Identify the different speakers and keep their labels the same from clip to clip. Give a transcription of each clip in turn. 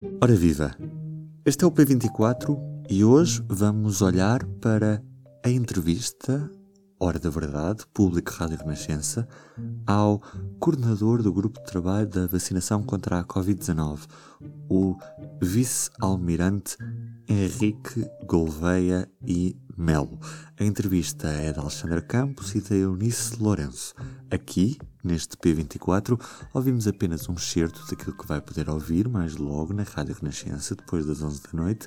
Speaker 1: Ora viva! Este é o P24 e hoje vamos olhar para a entrevista Hora da Verdade, Público Rádio Renascença, ao coordenador do Grupo de Trabalho da Vacinação contra a Covid-19, o vice-almirante Henrique Gouveia e Melo. A entrevista é de Alexandra Campos e da Eunice Lourenço. Aqui, neste P24, ouvimos apenas um excerto daquilo que vai poder ouvir mais logo na Rádio Renascença, depois das 11 da noite,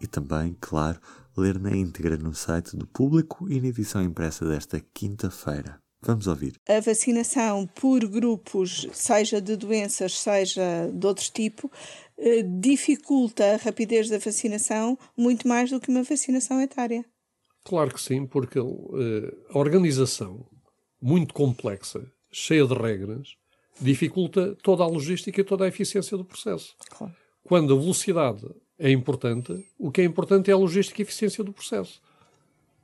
Speaker 1: e também, claro, ler na íntegra no site do Público e na edição impressa desta quinta-feira. Vamos ouvir.
Speaker 2: A vacinação por grupos, seja de doenças, seja de outro tipo, eh, dificulta a rapidez da vacinação muito mais do que uma vacinação etária.
Speaker 3: Claro que sim, porque uh, a organização, muito complexa, cheia de regras, dificulta toda a logística e toda a eficiência do processo. Claro. Quando a velocidade é importante, o que é importante é a logística e a eficiência do processo.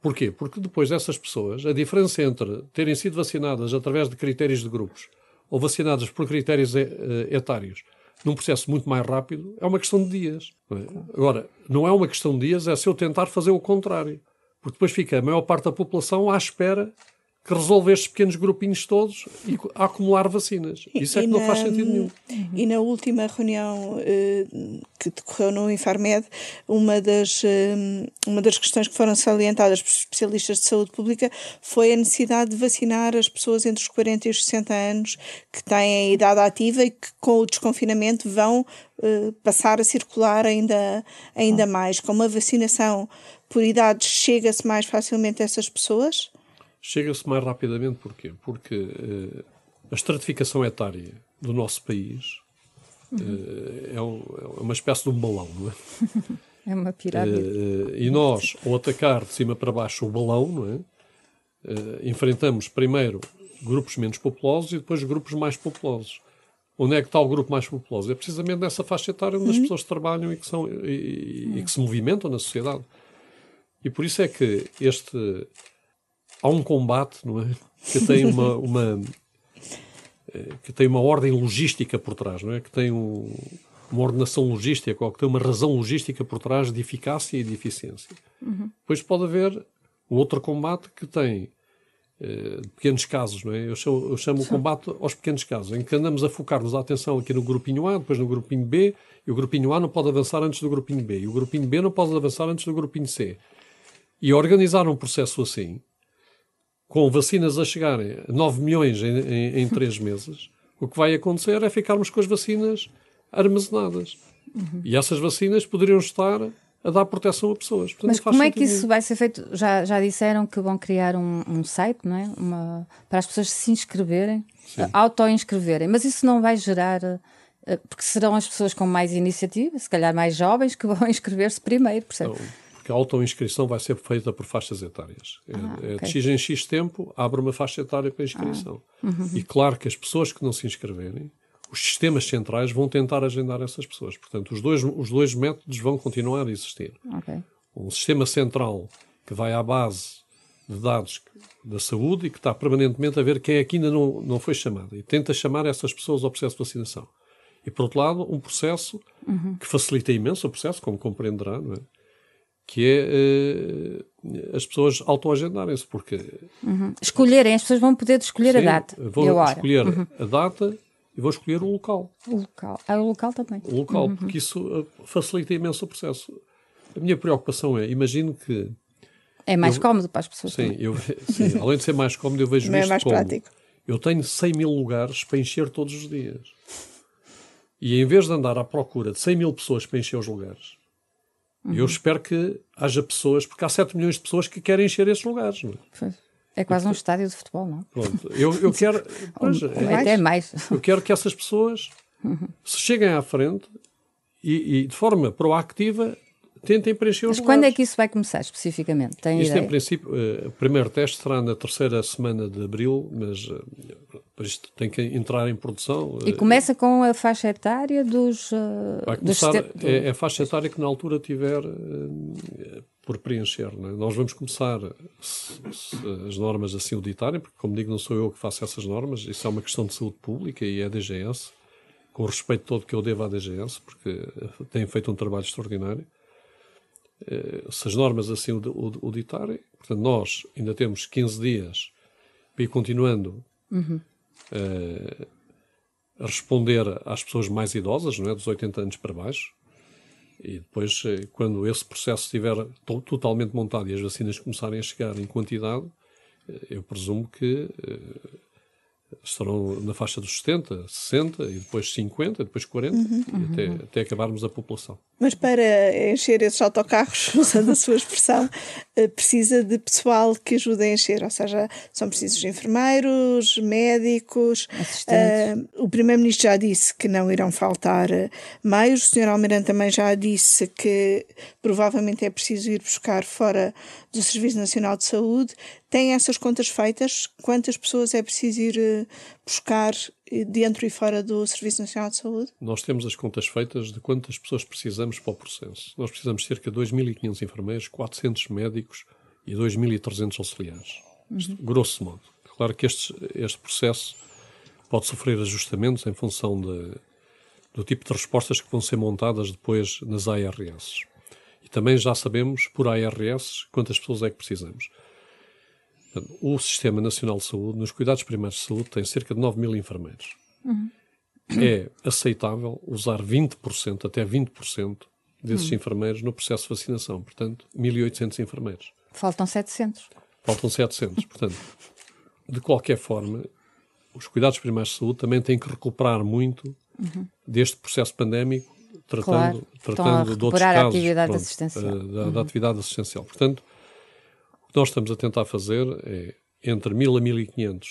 Speaker 3: Porquê? Porque depois dessas pessoas, a diferença entre terem sido vacinadas através de critérios de grupos ou vacinadas por critérios uh, etários num processo muito mais rápido é uma questão de dias. É? Agora, não é uma questão de dias, é se eu tentar fazer o contrário. Porque depois fica a maior parte da população à espera que resolve estes pequenos grupinhos todos e a acumular vacinas. Isso é que na, não faz sentido nenhum.
Speaker 2: E na última reunião eh, que decorreu no Infarmed, uma das, eh, uma das questões que foram salientadas por especialistas de saúde pública foi a necessidade de vacinar as pessoas entre os 40 e os 60 anos que têm a idade ativa e que com o desconfinamento vão eh, passar a circular ainda, ainda mais. Com uma vacinação por idades, chega-se mais facilmente a essas pessoas?
Speaker 3: Chega-se mais rapidamente porquê? Porque uh, a estratificação etária do nosso país uh, é, um, é, uma espécie de um balão, não é?
Speaker 4: É uma pirâmide. Uh,
Speaker 3: e nós, ao atacar de cima para baixo o balão, não é? enfrentamos primeiro grupos menos populosos e depois grupos mais populosos. Onde é que está o grupo mais populoso? É precisamente nessa faixa etária onde uhum. as pessoas trabalham e que, são, e, e que se movimentam na sociedade. E por isso é que este. Há um combate, não é? Que tem uma. uma eh, que tem uma ordem logística por trás, não é? Que tem um, uma ordenação logística, ou que tem uma razão logística por trás de eficácia e de eficiência. Uhum. Depois pode haver um outro combate que tem uh, pequenos casos, não é? Eu chamo, eu chamo o combate aos pequenos casos, em que andamos a focar-nos a atenção aqui no grupinho A, depois no grupinho B, e o grupinho A não pode avançar antes do grupinho B, e o grupinho B não pode avançar antes do grupinho C. E organizar um processo assim, com vacinas a chegarem a 9 milhões em, em, em 3 meses, o que vai acontecer é ficarmos com as vacinas armazenadas. Uhum. E essas vacinas poderiam estar a dar proteção a pessoas.
Speaker 4: Portanto, Mas como é que isso vai ser feito? Já, já disseram que vão criar um, um site, não é? Uma, para as pessoas se inscreverem, auto-inscreverem. Mas isso não vai gerar. Eh, porque serão as pessoas com mais iniciativa, se calhar mais jovens, que vão inscrever-se primeiro, percebe? Então,
Speaker 3: que a auto-inscrição vai ser feita por faixas etárias. É, ah, é, okay. De X em X tempo, abre uma faixa etária para inscrição. Ah, uhum. E claro que as pessoas que não se inscreverem, os sistemas centrais vão tentar agendar essas pessoas. Portanto, os dois, os dois métodos vão continuar a existir. Okay. Um sistema central que vai à base de dados da saúde e que está permanentemente a ver quem é que ainda não, não foi chamado e tenta chamar essas pessoas ao processo de vacinação. E, por outro lado, um processo uhum. que facilita imenso o processo, como compreenderá, não é? Que é uh, as pessoas autoagendarem-se, porque...
Speaker 4: Uhum. Escolherem, as pessoas vão poder escolher sim, a data
Speaker 3: vão
Speaker 4: a hora.
Speaker 3: escolher uhum. a data e vão escolher o local.
Speaker 4: O local. Ah, o local também.
Speaker 3: O local, uhum. porque isso eh, facilita imenso o processo. A minha preocupação é, imagino que...
Speaker 4: É mais eu, cómodo para as pessoas.
Speaker 3: Sim, eu, sim, além de ser mais cómodo, eu vejo
Speaker 2: é
Speaker 3: isto
Speaker 2: mais
Speaker 3: como...
Speaker 2: prático.
Speaker 3: Eu tenho 100 mil lugares para encher todos os dias. E em vez de andar à procura de 100 mil pessoas para encher os lugares, Uhum. Eu espero que haja pessoas, porque há 7 milhões de pessoas que querem encher esses lugares. Não
Speaker 4: é? É quase um estádio de futebol, não?
Speaker 3: Pronto. Eu, eu quero.
Speaker 4: Pois, é, até mais.
Speaker 3: Eu quero que essas pessoas uhum. se cheguem à frente e, e, de forma proactiva tentem preencher os
Speaker 4: Mas quando é que isso vai começar especificamente? Tem
Speaker 3: isto,
Speaker 4: ideia?
Speaker 3: em princípio, uh, o primeiro teste será na terceira semana de abril, mas uh, isto tem que entrar em produção.
Speaker 4: E começa com a faixa etária dos.
Speaker 3: Vai começar, dos... É, é, a faixa etária que na altura tiver por preencher. É? Nós vamos começar, se, se as normas assim o ditarem, porque, como digo, não sou eu que faço essas normas, isso é uma questão de saúde pública e é a DGS com o respeito todo que eu devo à DGS, porque têm feito um trabalho extraordinário. Eh, se as normas assim o, o, o ditarem, portanto, nós ainda temos 15 dias para ir continuando uhum. uh, a responder às pessoas mais idosas, não é? dos 80 anos para baixo. E depois, eh, quando esse processo estiver totalmente montado e as vacinas começarem a chegar em quantidade, eu presumo que estarão na faixa dos 70, 60, e depois 50, depois 40, uhum. e até, até acabarmos a população.
Speaker 2: Mas para encher esses autocarros, usando a sua expressão, eh, precisa de pessoal que ajude a encher, ou seja, são precisos enfermeiros, médicos. Uh, o Primeiro-Ministro já disse que não irão faltar eh, meios, o Sr. Almirante também já disse que provavelmente é preciso ir buscar fora do Serviço Nacional de Saúde. Tem essas contas feitas? Quantas pessoas é preciso ir buscar dentro e fora do Serviço Nacional de Saúde?
Speaker 3: Nós temos as contas feitas de quantas pessoas precisamos para o processo. Nós precisamos de cerca de 2.500 enfermeiros, 400 médicos e 2.300 auxiliares. Uhum. grosso modo. Claro que este, este processo pode sofrer ajustamentos em função de, do tipo de respostas que vão ser montadas depois nas ARS. E também já sabemos, por ARS, quantas pessoas é que precisamos. O Sistema Nacional de Saúde, nos cuidados primários de saúde, tem cerca de 9 mil enfermeiros. Uhum. É aceitável usar 20%, até 20% desses uhum. enfermeiros no processo de vacinação. Portanto, 1.800 enfermeiros.
Speaker 4: Faltam 700.
Speaker 3: Faltam 700. Portanto, de qualquer forma, os cuidados primários de saúde também têm que recuperar muito uhum. deste processo pandémico, tratando, claro. tratando de outros casos. A atividade pronto, assistencial. Eh, da, da, uhum. atividade assistencial. Portanto, que nós estamos a tentar fazer é, entre 1.000 a 1.500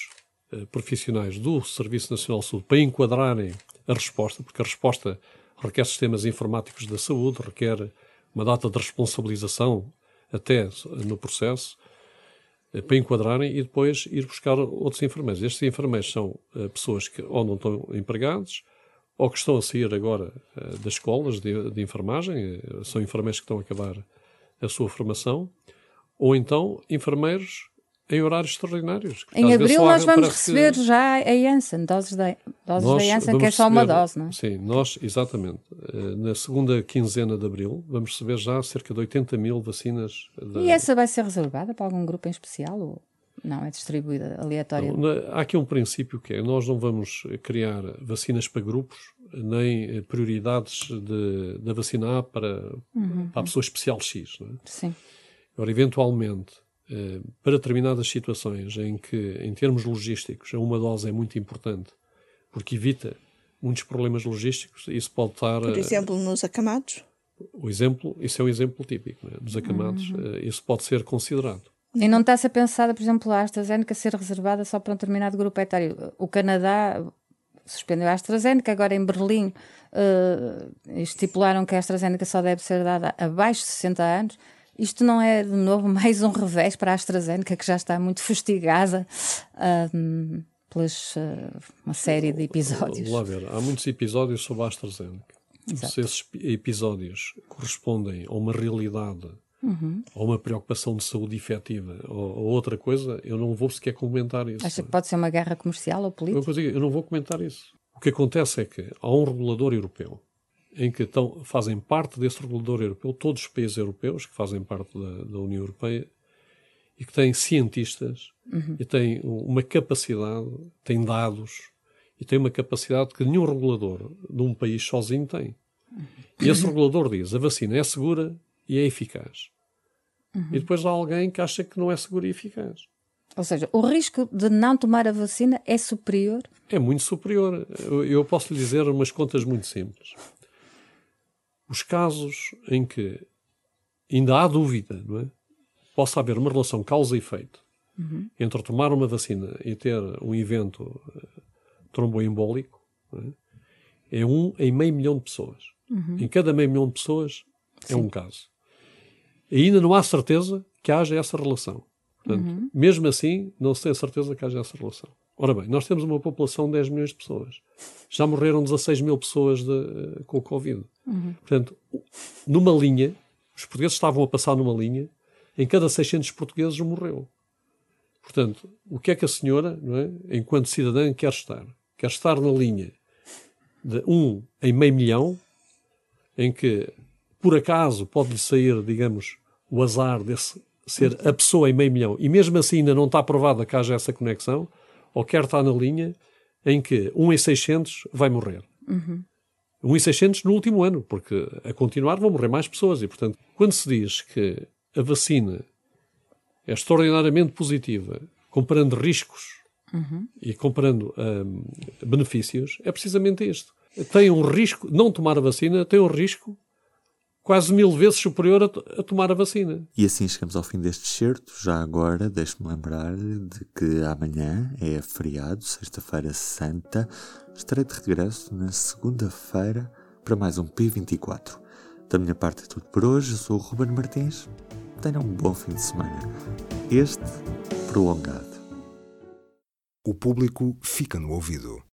Speaker 3: uh, profissionais do Serviço Nacional de Saúde para enquadrarem a resposta, porque a resposta requer sistemas informáticos da saúde, requer uma data de responsabilização até no processo, uh, para enquadrarem e depois ir buscar outros enfermeiros. Estes enfermeiros são uh, pessoas que ou não estão empregados, ou que estão a sair agora das escolas de, de enfermagem, são enfermeiros que estão a acabar a sua formação, ou então enfermeiros em horários extraordinários.
Speaker 4: Em abril nós vamos receber que... já a Janssen, doses da, doses nós da Janssen, que é só uma dose, não é?
Speaker 3: Sim, nós, exatamente. Eh, na segunda quinzena de abril vamos receber já cerca de 80 mil vacinas.
Speaker 4: Da... E essa vai ser reservada para algum grupo em especial? Ou... Não, é distribuída aleatoriamente?
Speaker 3: há aqui um princípio que é, nós não vamos criar vacinas para grupos, nem prioridades de, da vacina A para, uhum. para a pessoa especial X, não é?
Speaker 4: Sim.
Speaker 3: Agora, eventualmente, eh, para determinadas situações em que, em termos logísticos, uma dose é muito importante, porque evita muitos problemas logísticos, isso pode estar...
Speaker 2: Por exemplo, nos acamados?
Speaker 3: O exemplo, isso é um exemplo típico, né? dos acamados, uhum. isso pode ser considerado.
Speaker 4: E não está-se a pensar, por exemplo, a AstraZeneca ser reservada só para um determinado grupo etário. O Canadá suspendeu a AstraZeneca, agora em Berlim uh, estipularam que a AstraZeneca só deve ser dada abaixo de 60 anos isto não é, de novo, mais um revés para a AstraZeneca, que já está muito fustigada um, pelas uh, uma série de episódios.
Speaker 3: Lá ver, há muitos episódios sobre a AstraZeneca. Exato. Se esses episódios correspondem a uma realidade, uhum. a uma preocupação de saúde efetiva ou, ou, outra coisa, eu não vou sequer comentar isso.
Speaker 4: Acha que pode ser uma guerra comercial ou política?
Speaker 3: Eu, eu não vou comentar isso. O que acontece é que há um regulador europeu em que estão, fazem parte desse regulador europeu, todos os países europeus que fazem parte da, da União Europeia e que têm cientistas uhum. e têm uma capacidade, têm dados e têm uma capacidade que nenhum regulador de um país sozinho tem. E esse regulador diz: a vacina é segura e é eficaz. Uhum. E depois há alguém que acha que não é segura e eficaz.
Speaker 4: Ou seja, o risco de não tomar a vacina é superior?
Speaker 3: É muito superior. Eu posso lhe dizer umas contas muito simples os casos em que ainda há dúvida, não é? Possa haver uma relação causa e efeito uhum. entre tomar uma vacina e ter um evento uh, tromboembólico, é? é? um em meio milhão de pessoas. Uhum. Em cada meio milhão de pessoas é Sim. um caso. E ainda não há certeza que haja essa relação. Portanto, uhum. mesmo assim, não se tem certeza que haja essa relação. Ora bem, nós temos uma população de 10 milhões de pessoas. Já morreram 16 mil pessoas de, uh, com o Covid. Uhum. Portanto, numa linha, os portugueses estavam a passar numa linha, em cada 600 portugueses morreu. Portanto, o que é que a senhora, é, enquanto cidadã, quer estar? Quer estar na linha de um em meio milhão, em que por acaso pode-lhe sair, digamos, o azar desse ser a pessoa em meio milhão, e mesmo assim ainda não está provada que haja essa conexão, ou quer estar na linha em que 1 em 600 vai morrer. Uhum. 1 em 600 no último ano, porque a continuar vão morrer mais pessoas. E, portanto, quando se diz que a vacina é extraordinariamente positiva, comparando riscos uhum. e comparando um, benefícios, é precisamente isto. Tem um risco, não tomar a vacina tem um risco quase mil vezes superior a, a, tomar a vacina.
Speaker 1: E assim chegamos ao fim deste certo. Já agora, deixe-me lembrar de que amanhã é feriado, Sexta-feira Santa. Estarei de regresso na segunda-feira para mais um P24. Da minha parte é tudo por hoje. Eu sou o Ruben Martins. Tenham um bom fim de semana. Este prolongado.
Speaker 5: O público fica no ouvido.